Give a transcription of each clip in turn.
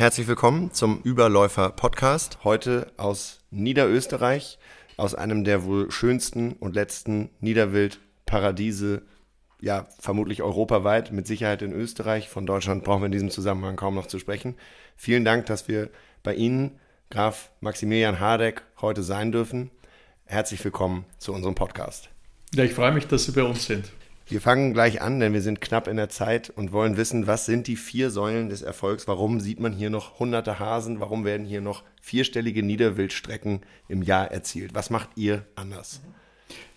Herzlich willkommen zum Überläufer Podcast. Heute aus Niederösterreich, aus einem der wohl schönsten und letzten Niederwildparadiese, ja, vermutlich europaweit, mit Sicherheit in Österreich. Von Deutschland brauchen wir in diesem Zusammenhang kaum noch zu sprechen. Vielen Dank, dass wir bei Ihnen, Graf Maximilian Hardeck, heute sein dürfen. Herzlich willkommen zu unserem Podcast. Ja, ich freue mich, dass Sie bei uns sind. Wir fangen gleich an, denn wir sind knapp in der Zeit und wollen wissen, was sind die vier Säulen des Erfolgs? Warum sieht man hier noch hunderte Hasen? Warum werden hier noch vierstellige Niederwildstrecken im Jahr erzielt? Was macht ihr anders?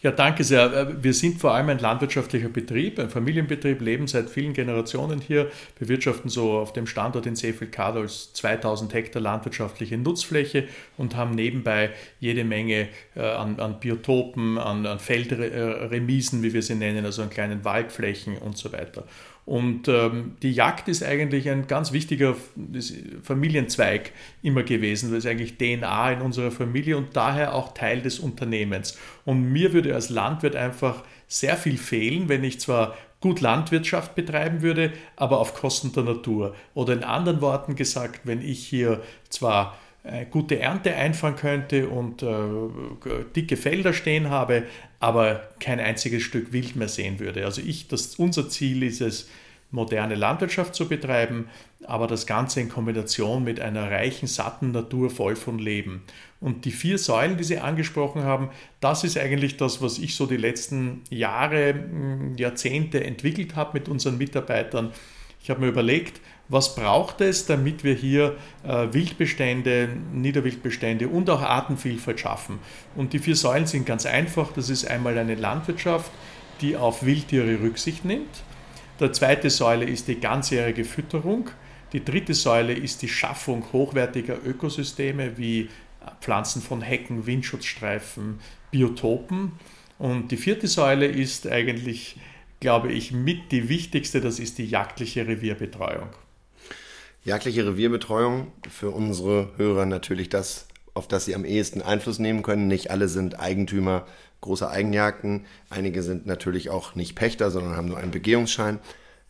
Ja, danke sehr. Äh, wir sind vor allem ein landwirtschaftlicher Betrieb, ein Familienbetrieb, leben seit vielen Generationen hier, bewirtschaften so auf dem Standort in Seefeld-Kadolz 2000 Hektar landwirtschaftliche Nutzfläche und haben nebenbei jede Menge äh, an, an, Biotopen, an, an Feldremisen, wie wir sie nennen, also an kleinen Waldflächen und so weiter. Und ähm, die Jagd ist eigentlich ein ganz wichtiger Familienzweig immer gewesen. Das ist eigentlich DNA in unserer Familie und daher auch Teil des Unternehmens. Und mir würde als Landwirt einfach sehr viel fehlen, wenn ich zwar gut Landwirtschaft betreiben würde, aber auf Kosten der Natur. Oder in anderen Worten gesagt, wenn ich hier zwar gute Ernte einfahren könnte und äh, dicke Felder stehen habe, aber kein einziges Stück Wild mehr sehen würde. Also ich, das, unser Ziel ist es, moderne Landwirtschaft zu betreiben, aber das Ganze in Kombination mit einer reichen, satten Natur voll von Leben. Und die vier Säulen, die Sie angesprochen haben, das ist eigentlich das, was ich so die letzten Jahre, Jahrzehnte entwickelt habe mit unseren Mitarbeitern. Ich habe mir überlegt, was braucht es, damit wir hier äh, Wildbestände, Niederwildbestände und auch Artenvielfalt schaffen. Und die vier Säulen sind ganz einfach. Das ist einmal eine Landwirtschaft, die auf Wildtiere Rücksicht nimmt. Der zweite Säule ist die ganzjährige Fütterung. Die dritte Säule ist die Schaffung hochwertiger Ökosysteme wie Pflanzen von Hecken, Windschutzstreifen, Biotopen. Und die vierte Säule ist eigentlich, glaube ich, mit die wichtigste, das ist die jagdliche Revierbetreuung. Jagdliche Revierbetreuung für unsere Hörer natürlich das, auf das sie am ehesten Einfluss nehmen können. Nicht alle sind Eigentümer großer Eigenjagden. Einige sind natürlich auch nicht Pächter, sondern haben nur einen Begehungsschein.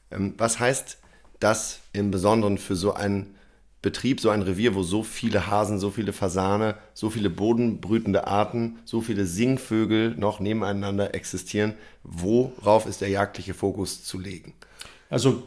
Ähm, was heißt das im Besonderen für so einen Betrieb, so ein Revier, wo so viele Hasen, so viele Fasane, so viele bodenbrütende Arten, so viele Singvögel noch nebeneinander existieren? Worauf ist der jagdliche Fokus zu legen? Also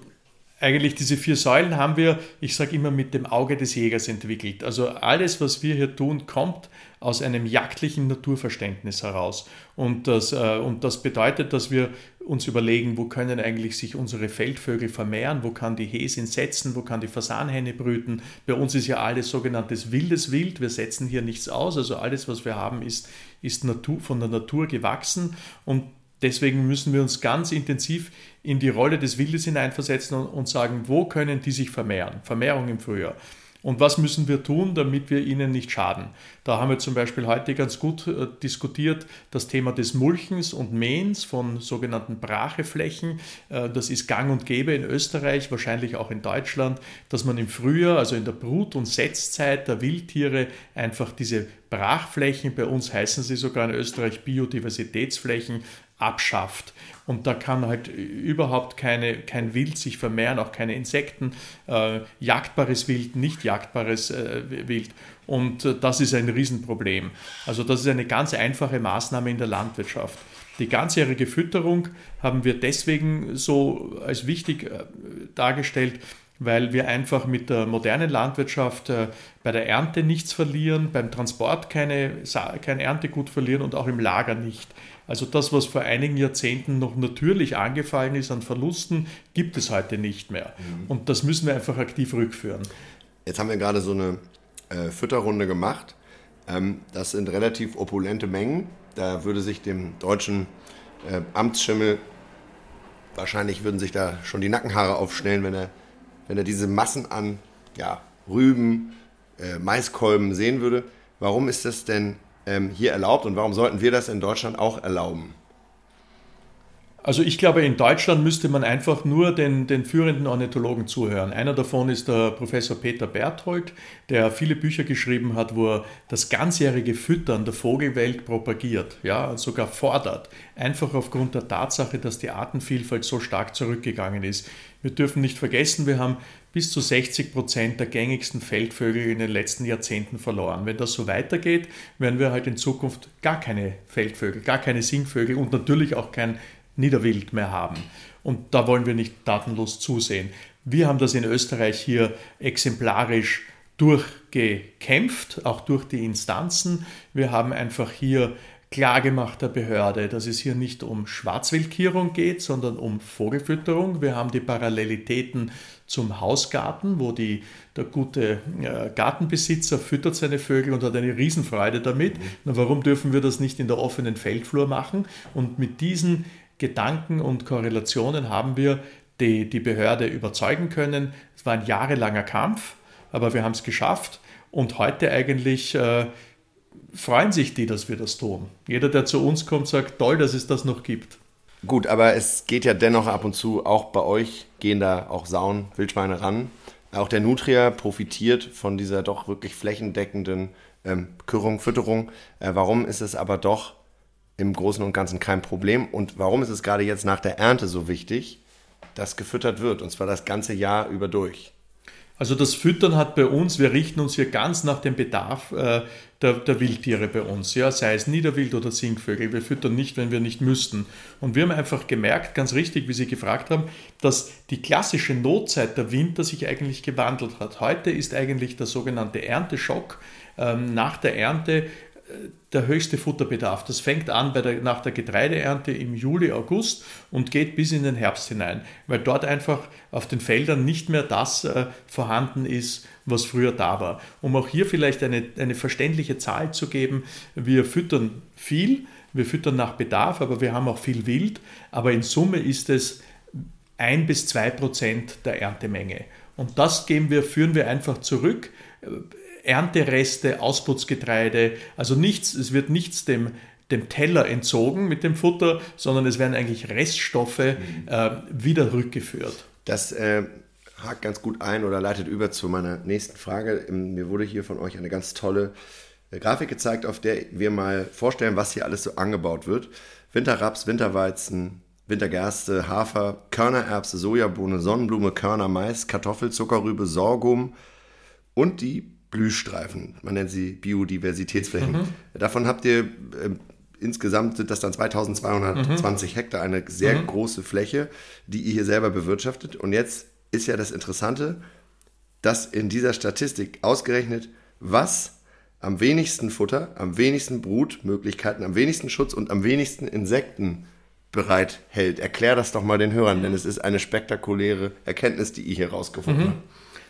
eigentlich diese vier Säulen haben wir, ich sage immer, mit dem Auge des Jägers entwickelt. Also alles, was wir hier tun, kommt aus einem jagdlichen Naturverständnis heraus. Und das, äh, und das bedeutet, dass wir uns überlegen, wo können eigentlich sich unsere Feldvögel vermehren, wo kann die Häsin setzen, wo kann die Fasanhenne brüten. Bei uns ist ja alles sogenanntes wildes Wild, wir setzen hier nichts aus, also alles, was wir haben, ist, ist Natur, von der Natur gewachsen und Deswegen müssen wir uns ganz intensiv in die Rolle des Wildes hineinversetzen und sagen, wo können die sich vermehren? Vermehrung im Frühjahr. Und was müssen wir tun, damit wir ihnen nicht schaden? Da haben wir zum Beispiel heute ganz gut äh, diskutiert das Thema des Mulchens und Mähens von sogenannten Bracheflächen. Äh, das ist gang und gäbe in Österreich, wahrscheinlich auch in Deutschland, dass man im Frühjahr, also in der Brut- und Setzzeit der Wildtiere, einfach diese Brachflächen, bei uns heißen sie sogar in Österreich Biodiversitätsflächen, abschafft. Und da kann halt überhaupt keine, kein Wild sich vermehren, auch keine Insekten, äh, jagdbares Wild, nicht jagdbares äh, Wild. Und äh, das ist ein Riesenproblem. Also das ist eine ganz einfache Maßnahme in der Landwirtschaft. Die ganzjährige Fütterung haben wir deswegen so als wichtig äh, dargestellt, weil wir einfach mit der modernen Landwirtschaft äh, bei der Ernte nichts verlieren, beim Transport keine, kein Erntegut verlieren und auch im Lager nicht. Also das, was vor einigen Jahrzehnten noch natürlich angefallen ist an Verlusten, gibt es heute nicht mehr. Mhm. Und das müssen wir einfach aktiv rückführen. Jetzt haben wir gerade so eine äh, Fütterrunde gemacht. Ähm, das sind relativ opulente Mengen. Da würde sich dem deutschen äh, Amtsschimmel, wahrscheinlich würden sich da schon die Nackenhaare aufstellen, wenn er, wenn er diese Massen an ja, Rüben, äh, Maiskolben sehen würde. Warum ist das denn ähm, hier erlaubt und warum sollten wir das in Deutschland auch erlauben? Also ich glaube, in Deutschland müsste man einfach nur den, den führenden Ornithologen zuhören. Einer davon ist der Professor Peter Berthold, der viele Bücher geschrieben hat, wo er das ganzjährige Füttern der Vogelwelt propagiert, ja, sogar fordert. Einfach aufgrund der Tatsache, dass die Artenvielfalt so stark zurückgegangen ist. Wir dürfen nicht vergessen, wir haben bis zu 60 Prozent der gängigsten Feldvögel in den letzten Jahrzehnten verloren. Wenn das so weitergeht, werden wir halt in Zukunft gar keine Feldvögel, gar keine Singvögel und natürlich auch kein Niederwild mehr haben. Und da wollen wir nicht tatenlos zusehen. Wir haben das in Österreich hier exemplarisch durchgekämpft, auch durch die Instanzen. Wir haben einfach hier klargemacht der Behörde, dass es hier nicht um Schwarzwildkierung geht, sondern um Vogelfütterung. Wir haben die Parallelitäten zum Hausgarten, wo die, der gute äh, Gartenbesitzer füttert seine Vögel und hat eine Riesenfreude damit. Mhm. Na, warum dürfen wir das nicht in der offenen Feldflur machen? Und mit diesen Gedanken und Korrelationen haben wir die, die Behörde überzeugen können. Es war ein jahrelanger Kampf, aber wir haben es geschafft. Und heute eigentlich äh, freuen sich die, dass wir das tun. Jeder, der zu uns kommt, sagt, toll, dass es das noch gibt. Gut, aber es geht ja dennoch ab und zu, auch bei euch gehen da auch Sauen, Wildschweine ran. Auch der Nutria profitiert von dieser doch wirklich flächendeckenden ähm, Kürung, Fütterung. Äh, warum ist es aber doch im Großen und Ganzen kein Problem? Und warum ist es gerade jetzt nach der Ernte so wichtig, dass gefüttert wird? Und zwar das ganze Jahr über durch. Also das Füttern hat bei uns, wir richten uns hier ganz nach dem Bedarf äh, der, der, Wildtiere bei uns, ja, sei es Niederwild oder Singvögel. Wir füttern nicht, wenn wir nicht müssten. Und wir haben einfach gemerkt, ganz richtig, wie Sie gefragt haben, dass die klassische Notzeit der Winter sich eigentlich gewandelt hat. Heute ist eigentlich der sogenannte Ernteschock. Ähm, nach der Ernte der höchste Futterbedarf. Das fängt an der, nach der Getreideernte im Juli, August und geht bis in den Herbst hinein, weil dort einfach auf den Feldern nicht mehr das äh, vorhanden ist, was früher da war. Um auch hier vielleicht eine, eine verständliche Zahl zu geben, wir füttern viel, wir füttern nach Bedarf, aber wir haben auch viel Wild, aber in Summe ist es ein bis zwei Prozent der Erntemenge. Und das wir, führen wir einfach zurück Erntereste, Ausputzgetreide, also nichts, es wird nichts dem, dem Teller entzogen mit dem Futter, sondern es werden eigentlich Reststoffe mhm. äh, wieder rückgeführt. Das äh, hakt ganz gut ein oder leitet über zu meiner nächsten Frage. Ähm, mir wurde hier von euch eine ganz tolle äh, Grafik gezeigt, auf der wir mal vorstellen, was hier alles so angebaut wird. Winterraps, Winterweizen, Wintergerste, Hafer, Körnererbse, Sojabohne, Sonnenblume, Körner, Mais, Kartoffel, Zuckerrübe, Sorghum und die Blühstreifen. Man nennt sie Biodiversitätsflächen. Mhm. Davon habt ihr äh, insgesamt sind das dann 2220 mhm. Hektar, eine sehr mhm. große Fläche, die ihr hier selber bewirtschaftet. Und jetzt ist ja das Interessante, dass in dieser Statistik ausgerechnet, was am wenigsten Futter, am wenigsten Brutmöglichkeiten, am wenigsten Schutz und am wenigsten Insekten bereithält. Erklär das doch mal den Hörern, denn es ist eine spektakuläre Erkenntnis, die ihr hier rausgefunden mhm. habt.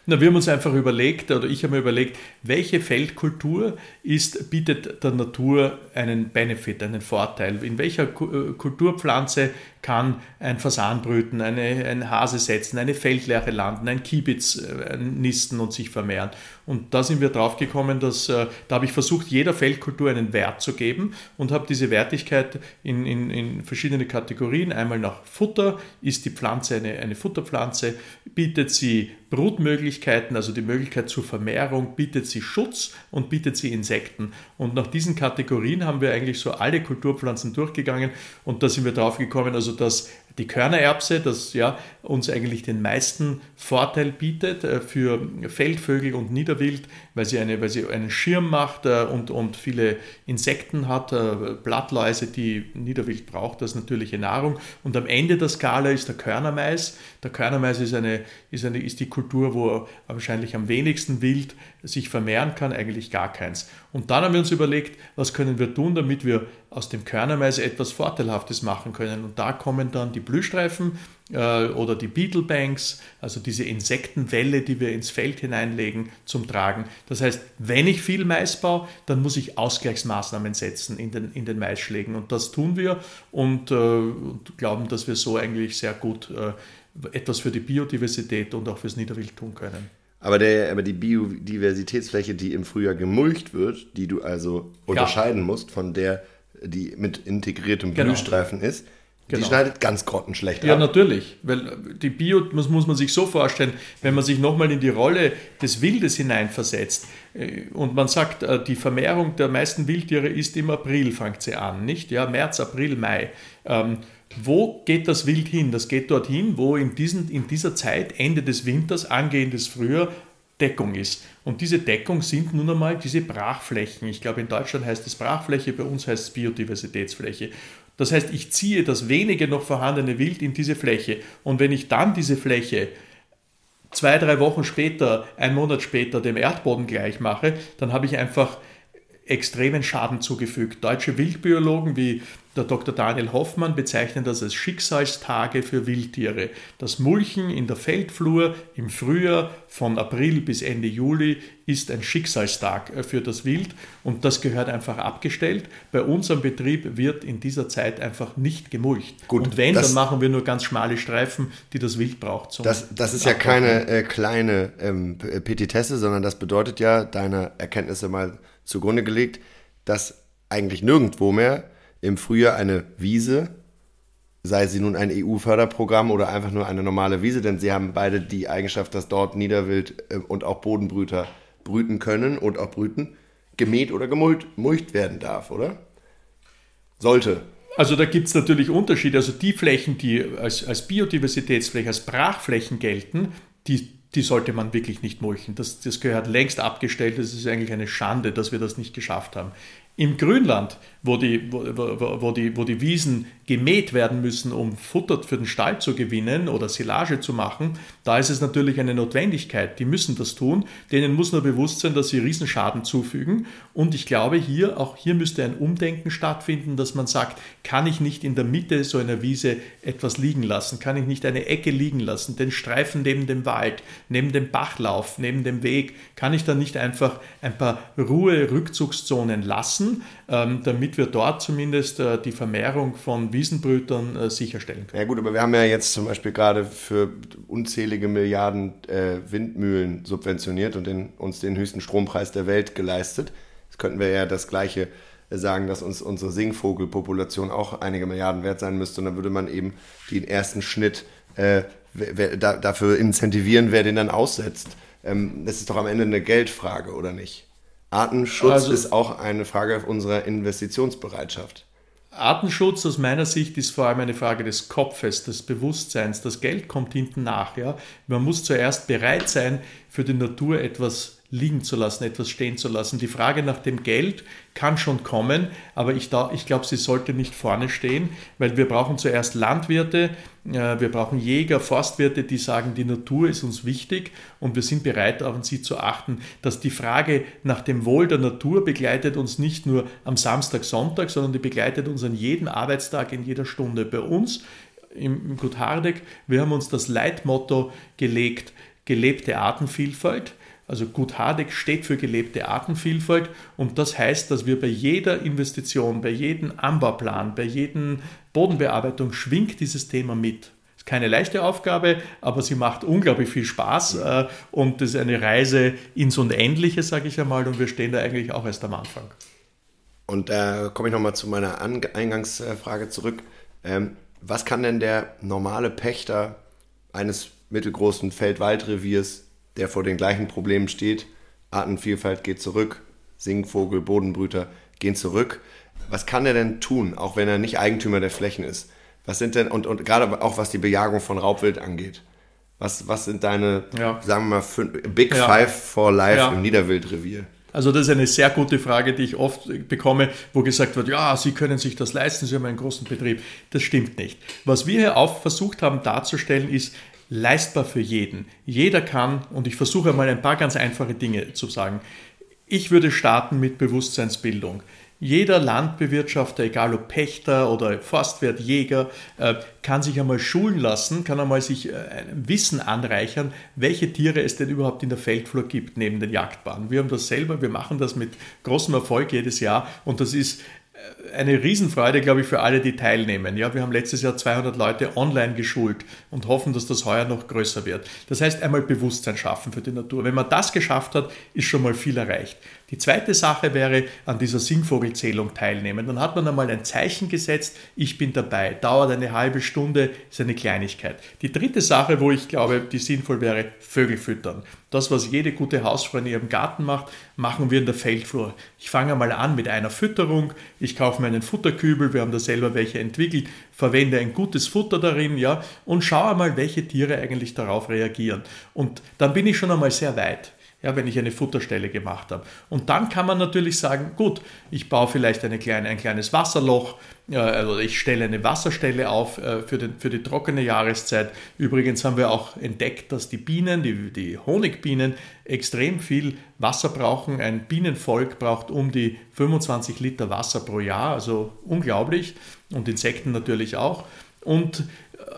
Na, wir haben uns einfach überlegt, oder ich habe mir überlegt, welche Feldkultur ist, bietet der Natur einen Benefit, einen Vorteil? In welcher äh, Kulturpflanze kann ein Fasan brüten, eine, ein Hase setzen, eine Feldlerche landen, ein Kiebitz äh, nisten und sich vermehren. Und da sind wir drauf gekommen, dass äh, da habe ich versucht, jeder Feldkultur einen Wert zu geben und habe diese Wertigkeit in, in, in verschiedene Kategorien. Einmal nach Futter, ist die Pflanze eine, eine Futterpflanze, bietet sie Brutmöglichkeiten, also die Möglichkeit zur Vermehrung, bietet sie Schutz und bietet sie Insekten. Und nach diesen Kategorien haben wir eigentlich so alle Kulturpflanzen durchgegangen und da sind wir drauf gekommen, also dass die Körnererbse, das ja uns eigentlich den meisten Vorteil bietet äh, für Feldvögel und Niederwild, weil sie, eine, weil sie einen Schirm macht äh, und, und viele Insekten hat, äh, Blattläuse, die Niederwild braucht als natürliche Nahrung. Und am Ende der Skala ist der Körnermais. Der Körnermais ist, eine, ist, eine, ist die Kultur, wo wahrscheinlich am wenigsten Wild sich vermehren kann, eigentlich gar keins. Und dann haben wir uns überlegt, was können wir tun, damit wir aus dem Körnermais etwas Vorteilhaftes machen können. Und da kommen dann die Blühstreifen äh, oder die Beetlebanks, also diese Insektenwelle, die wir ins Feld hineinlegen, zum Tragen. Das heißt, wenn ich viel Mais baue, dann muss ich Ausgleichsmaßnahmen setzen in den, in den Maisschlägen. Und das tun wir und, äh, und glauben, dass wir so eigentlich sehr gut äh, etwas für die Biodiversität und auch fürs Niederwild tun können. Aber, der, aber die Biodiversitätsfläche, die im Frühjahr gemulcht wird, die du also unterscheiden ja. musst von der, die mit integriertem genau. Blühstreifen ist, Genau. Die schneidet ganz grottenschlecht Ja, ab. natürlich. Weil die Bio, muss, muss man sich so vorstellen, wenn man sich nochmal in die Rolle des Wildes hineinversetzt äh, und man sagt, äh, die Vermehrung der meisten Wildtiere ist im April, fängt sie an, nicht? Ja, März, April, Mai. Wo geht das Wild hin? Das geht dorthin, wo in, diesen, in dieser Zeit, Ende des Winters, angehendes Frühjahr, Deckung ist. Und diese Deckung sind nun einmal diese Brachflächen. Ich glaube, in Deutschland heißt es Brachfläche, bei uns heißt es Biodiversitätsfläche. Das heißt, ich ziehe das wenige noch vorhandene Wild in diese Fläche. Und wenn ich dann diese Fläche zwei, drei Wochen später, einen Monat später dem Erdboden gleich mache, dann habe ich einfach extremen Schaden zugefügt. Deutsche Wildbiologen wie der Dr. Daniel Hoffmann bezeichnen das als Schicksalstage für Wildtiere. Das Mulchen in der Feldflur im Frühjahr von April bis Ende Juli ist ein Schicksalstag für das Wild und das gehört einfach abgestellt. Bei unserem Betrieb wird in dieser Zeit einfach nicht gemulcht. Gut, und wenn, das, dann machen wir nur ganz schmale Streifen, die das Wild braucht. Das, das ist ja keine äh, kleine ähm, Petitesse, sondern das bedeutet ja, deine Erkenntnisse mal zugrunde gelegt, dass eigentlich nirgendwo mehr im Frühjahr eine Wiese, sei sie nun ein EU-Förderprogramm oder einfach nur eine normale Wiese, denn sie haben beide die Eigenschaft, dass dort Niederwild äh, und auch Bodenbrüter brüten können und auch brüten, gemäht oder gemulcht werden darf, oder? Sollte. Also da gibt es natürlich Unterschiede. Also die Flächen, die als, als Biodiversitätsfläche, als Brachflächen gelten, die, die sollte man wirklich nicht mulchen. Das, das gehört längst abgestellt. Das ist eigentlich eine Schande, dass wir das nicht geschafft haben. Im Grünland, wo die, wo, wo, die, wo die Wiesen gemäht werden müssen, um Futter für den Stall zu gewinnen oder Silage zu machen, da ist es natürlich eine Notwendigkeit. Die müssen das tun. Denen muss nur bewusst sein, dass sie Riesenschaden zufügen. Und ich glaube, hier, auch hier müsste ein Umdenken stattfinden, dass man sagt, kann ich nicht in der Mitte so einer Wiese etwas liegen lassen? Kann ich nicht eine Ecke liegen lassen? Den Streifen neben dem Wald, neben dem Bachlauf, neben dem Weg? Kann ich da nicht einfach ein paar Ruhe-Rückzugszonen lassen? ähm, damit wir dort zumindest äh, die Vermehrung von Wiesenbrütern äh, sicherstellen können. Ja gut, aber wir haben ja jetzt zum Beispiel gerade für unzählige Milliarden äh, Windmühlen subventioniert und den, uns den höchsten Strompreis der Welt geleistet. Jetzt könnten wir ja das gleiche sagen, dass uns unsere Singvogelpopulation auch einige Milliarden wert sein müsste. Und dann würde man eben den ersten Schnitt äh, dafür incentivieren, wer den dann aussetzt. Ähm, das ist doch am Ende eine Geldfrage, oder nicht? Artenschutz also, ist auch eine Frage unserer Investitionsbereitschaft. Artenschutz aus meiner Sicht ist vor allem eine Frage des Kopfes, des Bewusstseins. Das Geld kommt hinten nach. Ja? Man muss zuerst bereit sein, für die Natur etwas liegen zu lassen, etwas stehen zu lassen. Die Frage nach dem Geld kann schon kommen, aber ich, ich glaube, sie sollte nicht vorne stehen, weil wir brauchen zuerst Landwirte, wir brauchen Jäger, Forstwirte, die sagen, die Natur ist uns wichtig und wir sind bereit, auf sie zu achten. Dass die Frage nach dem Wohl der Natur begleitet uns nicht nur am Samstag, Sonntag, sondern die begleitet uns an jedem Arbeitstag, in jeder Stunde. Bei uns im Gut Hardegg, wir haben uns das Leitmotto gelegt, gelebte Artenvielfalt. Also Gut Hardegg steht für gelebte Artenvielfalt und das heißt, dass wir bei jeder Investition, bei jedem Anbauplan, bei jedem Bodenbearbeitung schwingt dieses Thema mit. Ist keine leichte Aufgabe, aber sie macht unglaublich viel Spaß äh, und das ist eine Reise ins Unendliche, sage ich einmal, und wir stehen da eigentlich auch erst am Anfang. Und da äh, komme ich nochmal zu meiner Eingangsfrage zurück. Ähm, was kann denn der normale Pächter eines mittelgroßen Feldwaldreviers der vor den gleichen Problemen steht. Artenvielfalt geht zurück, Singvogel, Bodenbrüter gehen zurück. Was kann er denn tun, auch wenn er nicht Eigentümer der Flächen ist? Was sind denn, und, und gerade auch was die Bejagung von Raubwild angeht, was, was sind deine, ja. sagen wir mal, fünf, Big ja. Five for Life ja. im Niederwildrevier? Also das ist eine sehr gute Frage, die ich oft bekomme, wo gesagt wird, ja, Sie können sich das leisten, Sie haben einen großen Betrieb. Das stimmt nicht. Was wir hier auch versucht haben darzustellen, ist, leistbar für jeden. Jeder kann, und ich versuche mal ein paar ganz einfache Dinge zu sagen. Ich würde starten mit Bewusstseinsbildung. Jeder Landbewirtschafter, egal ob Pächter oder Forstwirt, Jäger, äh, kann sich einmal schulen lassen, kann einmal sich äh, Wissen anreichern, welche Tiere es denn überhaupt in der Feldflur gibt neben den Jagdbahnen. Wir haben das selber, wir machen das mit großem Erfolg jedes Jahr und das ist eine Riesenfreude, glaube ich, für alle, die teilnehmen. Ja, wir haben letztes Jahr 200 Leute online geschult und hoffen, dass das heuer noch größer wird. Das heißt, einmal Bewusstsein schaffen für die Natur. Wenn man das geschafft hat, ist schon mal viel erreicht. Die zweite Sache wäre, an dieser Singvogelzählung teilnehmen. Dann hat man einmal ein Zeichen gesetzt, ich bin dabei, dauert eine halbe Stunde, ist eine Kleinigkeit. Die dritte Sache, wo ich glaube, die sinnvoll wäre, Vögel füttern. Das, was jede gute Hausfrau in ihrem Garten macht, machen wir in der Feldflur. Ich fange mal an mit einer Fütterung. Ich kaufe mir einen Futterkübel, wir haben da selber welche entwickelt, verwende ein gutes Futter darin, ja, und schaue mal, welche Tiere eigentlich darauf reagieren. Und dann bin ich schon einmal sehr weit ja, wenn ich eine Futterstelle gemacht habe. Und dann kann man natürlich sagen, gut, ich baue vielleicht eine kleine, ein kleines Wasserloch, äh, also ich stelle eine Wasserstelle auf äh, für, den, für die trockene Jahreszeit. Übrigens haben wir auch entdeckt, dass die Bienen, die, die Honigbienen, extrem viel Wasser brauchen. Ein Bienenvolk braucht um die 25 Liter Wasser pro Jahr, also unglaublich. Und Insekten natürlich auch. Und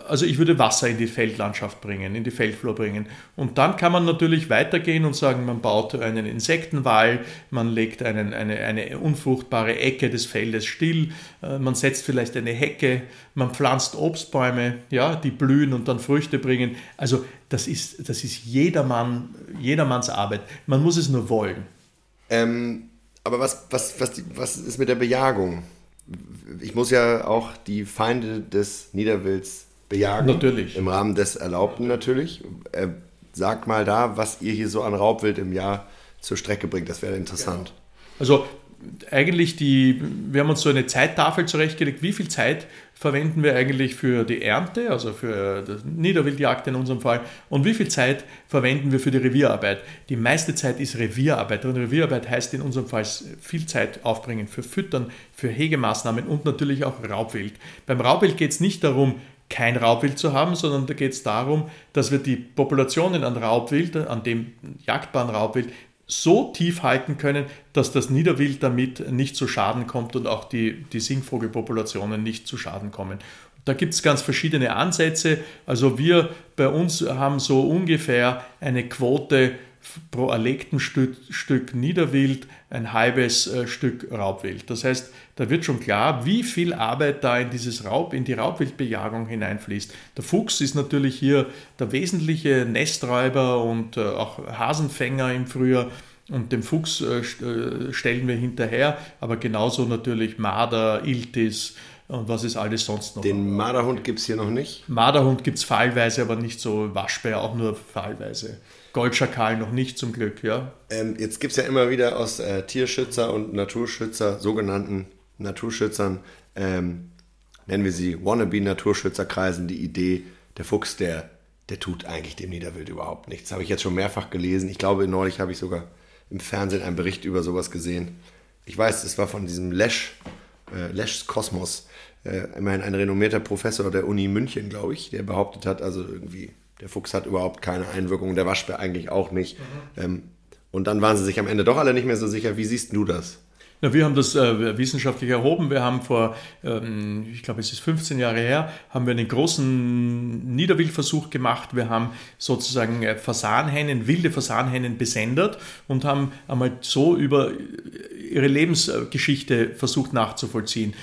also ich würde Wasser in die Feldlandschaft bringen, in die Feldflur bringen. Und dann kann man natürlich weitergehen und sagen, man baut einen Insektenwall, man legt einen, eine, eine unfruchtbare Ecke des Feldes still, äh, man setzt vielleicht eine Hecke, man pflanzt Obstbäume, ja, die blühen und dann Früchte bringen. Also das ist, das ist jedermann, jedermanns Arbeit. Man muss es nur wollen. Ähm, aber was, was, was, was ist mit der Bejagung? Ich muss ja auch die Feinde des Niederwilds bejagen. Natürlich. Im Rahmen des Erlaubten natürlich. Äh, sag mal da, was ihr hier so an Raubwild im Jahr zur Strecke bringt. Das wäre interessant. Genau. Also eigentlich die, wir haben uns so eine Zeittafel zurechtgelegt, wie viel Zeit verwenden wir eigentlich für die Ernte, also für die Niederwildjagd in unserem Fall, und wie viel Zeit verwenden wir für die Revierarbeit. Die meiste Zeit ist Revierarbeit und Revierarbeit heißt in unserem Fall viel Zeit aufbringen für Füttern, für Hegemaßnahmen und natürlich auch Raubwild. Beim Raubwild geht es nicht darum, kein Raubwild zu haben, sondern da geht es darum, dass wir die Populationen an Raubwild, an dem jagdbaren Raubwild, so tief halten können, dass das Niederwild damit nicht zu Schaden kommt und auch die, die Singvogelpopulationen nicht zu Schaden kommen. Da gibt es ganz verschiedene Ansätze. Also wir bei uns haben so ungefähr eine Quote pro erlegten Stück, Stück Niederwild ein halbes äh, Stück Raubwild. Das heißt, da wird schon klar, wie viel Arbeit da in dieses Raub, in die Raubwildbejagung hineinfließt. Der Fuchs ist natürlich hier der wesentliche Nesträuber und äh, auch Hasenfänger im Frühjahr. Und dem Fuchs äh, äh, stellen wir hinterher, aber genauso natürlich Marder, Iltis, und was ist alles sonst noch? Den Marderhund gibt es hier noch nicht? Marderhund gibt es fallweise, aber nicht so Waschbär, auch nur fallweise. Goldschakal noch nicht zum Glück, ja. Ähm, jetzt gibt es ja immer wieder aus äh, Tierschützer und Naturschützer, sogenannten Naturschützern, ähm, nennen wir sie Wannabe-Naturschützerkreisen, die Idee, der Fuchs, der, der tut eigentlich dem Niederwild überhaupt nichts. Habe ich jetzt schon mehrfach gelesen. Ich glaube, neulich habe ich sogar im Fernsehen einen Bericht über sowas gesehen. Ich weiß, es war von diesem Lesch, äh, Leschs Kosmos, äh, immerhin ein renommierter Professor der Uni München, glaube ich, der behauptet hat, also irgendwie der Fuchs hat überhaupt keine Einwirkung, der Waschbär eigentlich auch nicht. Mhm. Ähm, und dann waren sie sich am Ende doch alle nicht mehr so sicher. Wie siehst du das? Na, wir haben das äh, wissenschaftlich erhoben. Wir haben vor, ähm, ich glaube, es ist 15 Jahre her, haben wir einen großen Niederwildversuch gemacht. Wir haben sozusagen äh, Fasanhennen, wilde Fasanhennen besendet und haben einmal so über ihre Lebensgeschichte versucht nachzuvollziehen.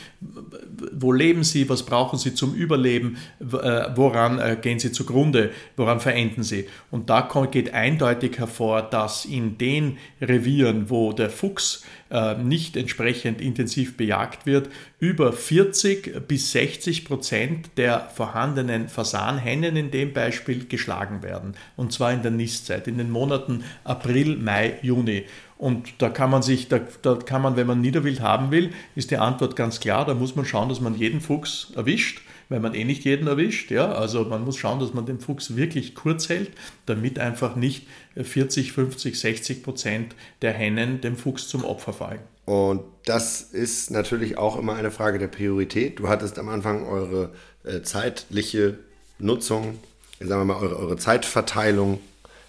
Wo leben sie? Was brauchen sie zum Überleben? Äh, woran äh, gehen sie zugrunde? Woran verenden sie? Und da geht eindeutig hervor, dass in den Revieren, wo der Fuchs äh, nicht entsprechend intensiv bejagt wird, über 40 bis 60 Prozent der vorhandenen Fasanhennen in dem Beispiel geschlagen werden. Und zwar in der Nistzeit, in den Monaten April, Mai, Juni. Und da kann man sich, da, da kann man, wenn man Niederwild haben will, ist die Antwort ganz klar, da muss man schauen, dass man jeden Fuchs erwischt weil man eh nicht jeden erwischt. Ja? Also man muss schauen, dass man den Fuchs wirklich kurz hält, damit einfach nicht 40, 50, 60 Prozent der Hennen dem Fuchs zum Opfer fallen. Und das ist natürlich auch immer eine Frage der Priorität. Du hattest am Anfang eure äh, zeitliche Nutzung, sagen wir mal, eure, eure Zeitverteilung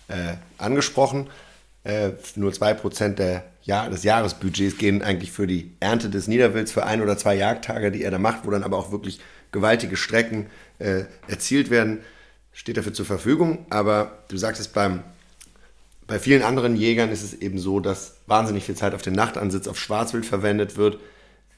äh, angesprochen. Äh, nur 2% der Jahr, des Jahresbudgets gehen eigentlich für die Ernte des Niederwilds für ein oder zwei Jagdtage, die er da macht, wo dann aber auch wirklich gewaltige Strecken äh, erzielt werden, steht dafür zur Verfügung. Aber du sagtest, beim, bei vielen anderen Jägern ist es eben so, dass wahnsinnig viel Zeit auf den Nachtansitz auf Schwarzwild verwendet wird.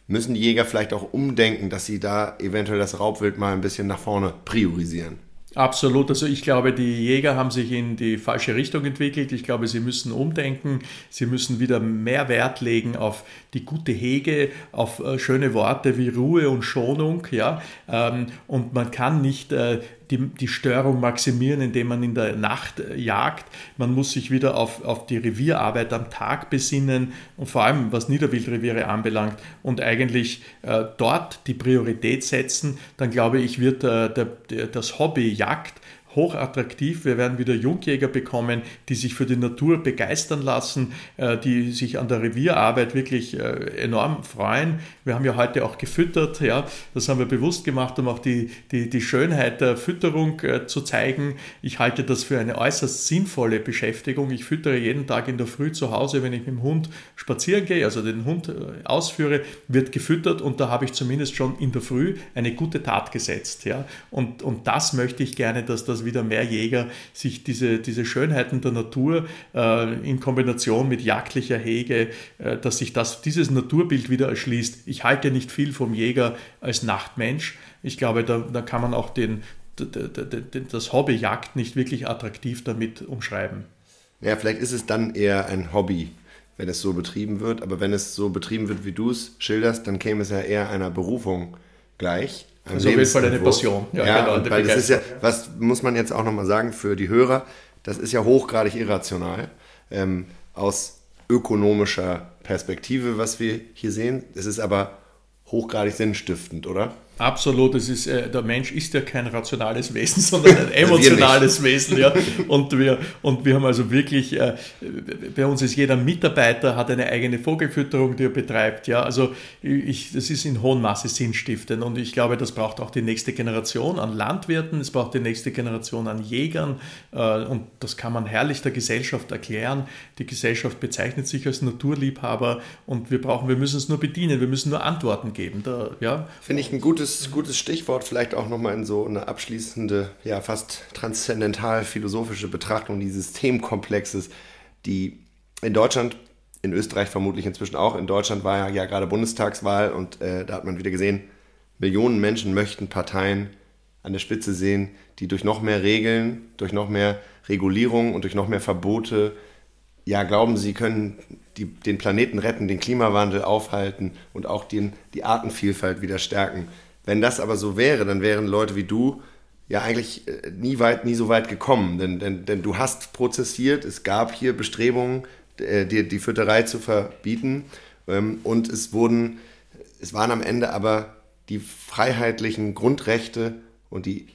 Müssen die Jäger vielleicht auch umdenken, dass sie da eventuell das Raubwild mal ein bisschen nach vorne priorisieren? Absolut. Also ich glaube, die Jäger haben sich in die falsche Richtung entwickelt. Ich glaube, sie müssen umdenken. Sie müssen wieder mehr Wert legen auf die gute Hege, auf äh, schöne Worte wie Ruhe und Schonung. Ja? Ähm, und man kann nicht äh, die, die Störung maximieren, indem man in der Nacht äh, jagt. Man muss sich wieder auf, auf die Revierarbeit am Tag besinnen und vor allem was Niederwildreviere anbelangt und eigentlich äh, dort die Priorität setzen. Dann glaube ich, wird äh, der, der, das Hobby Jagd hochattraktiv. Wir werden wieder Jungjäger bekommen, die sich für die Natur begeistern lassen, äh, die sich an der Revierarbeit wirklich äh, enorm freuen. Wir haben ja heute auch gefüttert, ja, das haben wir bewusst gemacht, um auch die, die, die Schönheit der Fütterung äh, zu zeigen. Ich halte das für eine äußerst sinnvolle Beschäftigung. Ich füttere jeden Tag in der Früh zu Hause, wenn ich mit dem Hund spazieren gehe, also den Hund ausführe, wird gefüttert und da habe ich zumindest schon in der Früh eine gute Tat gesetzt. Ja. Und, und das möchte ich gerne, dass das dass wieder mehr Jäger sich diese, diese Schönheiten der Natur äh, in Kombination mit jagdlicher Hege, äh, dass sich das, dieses Naturbild wieder erschließt. Ich halte nicht viel vom Jäger als Nachtmensch. Ich glaube, da, da kann man auch den, das Hobby Jagd nicht wirklich attraktiv damit umschreiben. Ja, vielleicht ist es dann eher ein Hobby, wenn es so betrieben wird. Aber wenn es so betrieben wird, wie du es schilderst, dann käme es ja eher einer Berufung gleich. Also auf jeden Fall eine Passion. Ja, ja genau, weil das ist ja, was muss man jetzt auch nochmal sagen für die Hörer, das ist ja hochgradig irrational. Ähm, aus ökonomischer Perspektive, was wir hier sehen. Es ist aber hochgradig sinnstiftend, oder? Absolut, es ist, äh, der Mensch ist ja kein rationales Wesen, sondern ein emotionales Wesen. Ja. Und, wir, und wir haben also wirklich, äh, bei uns ist jeder Mitarbeiter hat eine eigene Vogelfütterung, die er betreibt. Ja. Also ich, das ist in hohem Maße sinnstiftend und ich glaube, das braucht auch die nächste Generation an Landwirten, es braucht die nächste Generation an Jägern äh, und das kann man herrlich der Gesellschaft erklären. Die Gesellschaft bezeichnet sich als Naturliebhaber und wir brauchen, wir müssen es nur bedienen, wir müssen nur Antworten geben. Da, ja. Finde ich ein gutes gutes, gutes Stichwort, vielleicht auch nochmal in so eine abschließende, ja fast transzendental philosophische Betrachtung dieses Themenkomplexes, die in Deutschland, in Österreich vermutlich inzwischen auch, in Deutschland war ja, ja gerade Bundestagswahl und äh, da hat man wieder gesehen, Millionen Menschen möchten Parteien an der Spitze sehen, die durch noch mehr Regeln, durch noch mehr Regulierung und durch noch mehr Verbote ja glauben, sie können die, den Planeten retten, den Klimawandel aufhalten und auch den, die Artenvielfalt wieder stärken. Wenn das aber so wäre, dann wären Leute wie du ja eigentlich äh, nie weit, nie so weit gekommen. Denn, denn, denn du hast prozessiert, es gab hier Bestrebungen, äh, die, die Fütterei zu verbieten. Ähm, und es wurden, es waren am Ende aber die freiheitlichen Grundrechte und die,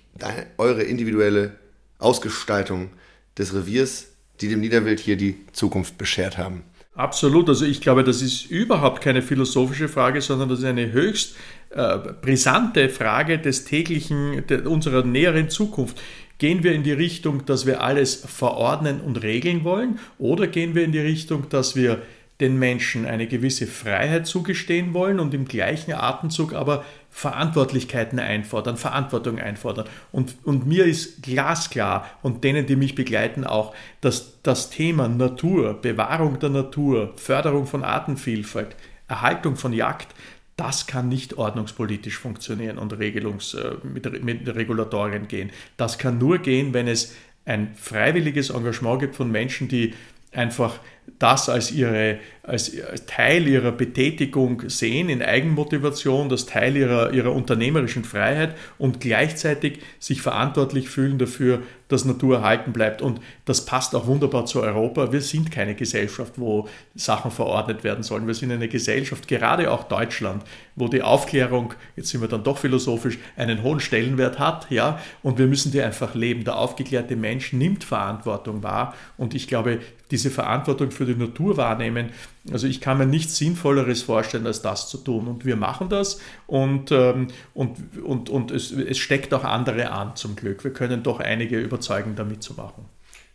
eure individuelle Ausgestaltung des Reviers, die dem Niederwild hier die Zukunft beschert haben. Absolut. Also ich glaube, das ist überhaupt keine philosophische Frage, sondern das ist eine höchst äh, brisante Frage des täglichen, der, unserer näheren Zukunft. Gehen wir in die Richtung, dass wir alles verordnen und regeln wollen oder gehen wir in die Richtung, dass wir den Menschen eine gewisse Freiheit zugestehen wollen und im gleichen Atemzug aber Verantwortlichkeiten einfordern, Verantwortung einfordern. Und, und mir ist glasklar und denen, die mich begleiten, auch, dass das Thema Natur, Bewahrung der Natur, Förderung von Artenvielfalt, Erhaltung von Jagd, das kann nicht ordnungspolitisch funktionieren und Regelungs, äh, mit, mit Regulatorien gehen. Das kann nur gehen, wenn es ein freiwilliges Engagement gibt von Menschen, die einfach das als, ihre, als, Teil ihrer Betätigung sehen, in Eigenmotivation, das Teil ihrer, ihrer unternehmerischen Freiheit und gleichzeitig sich verantwortlich fühlen dafür, dass Natur erhalten bleibt. Und das passt auch wunderbar zu Europa. Wir sind keine Gesellschaft, wo Sachen verordnet werden sollen. Wir sind eine Gesellschaft, gerade auch Deutschland, wo die Aufklärung, jetzt sind wir dann doch philosophisch, einen hohen Stellenwert hat. Ja? Und wir müssen die einfach leben. Der aufgeklärte Mensch nimmt Verantwortung wahr. Und ich glaube, diese Verantwortung für die Natur wahrnehmen. Also ich kann mir nichts Sinnvolleres vorstellen, als das zu tun. Und wir machen das und, ähm, und, und, und es, es steckt auch andere an zum Glück. Wir können doch einige überzeugen, damit zu machen.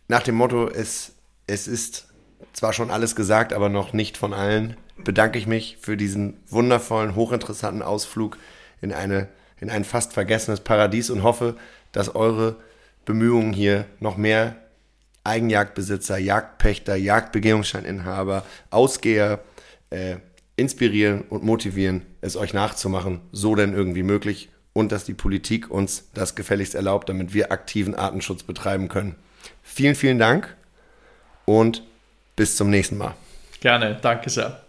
Nach dem Motto, es, es ist zwar schon alles gesagt, aber noch nicht von allen, bedanke ich mich für diesen wundervollen, hochinteressanten Ausflug in, eine, in ein fast vergessenes Paradies und hoffe, dass eure Bemühungen hier noch mehr Eigenjagdbesitzer, Jagdpächter, Jagdbegehungsscheininhaber, Ausgeher äh, inspirieren und motivieren, es euch nachzumachen, so denn irgendwie möglich und dass die Politik uns das gefälligst erlaubt, damit wir aktiven Artenschutz betreiben können. Vielen, vielen Dank und bis zum nächsten Mal. Gerne, danke sehr.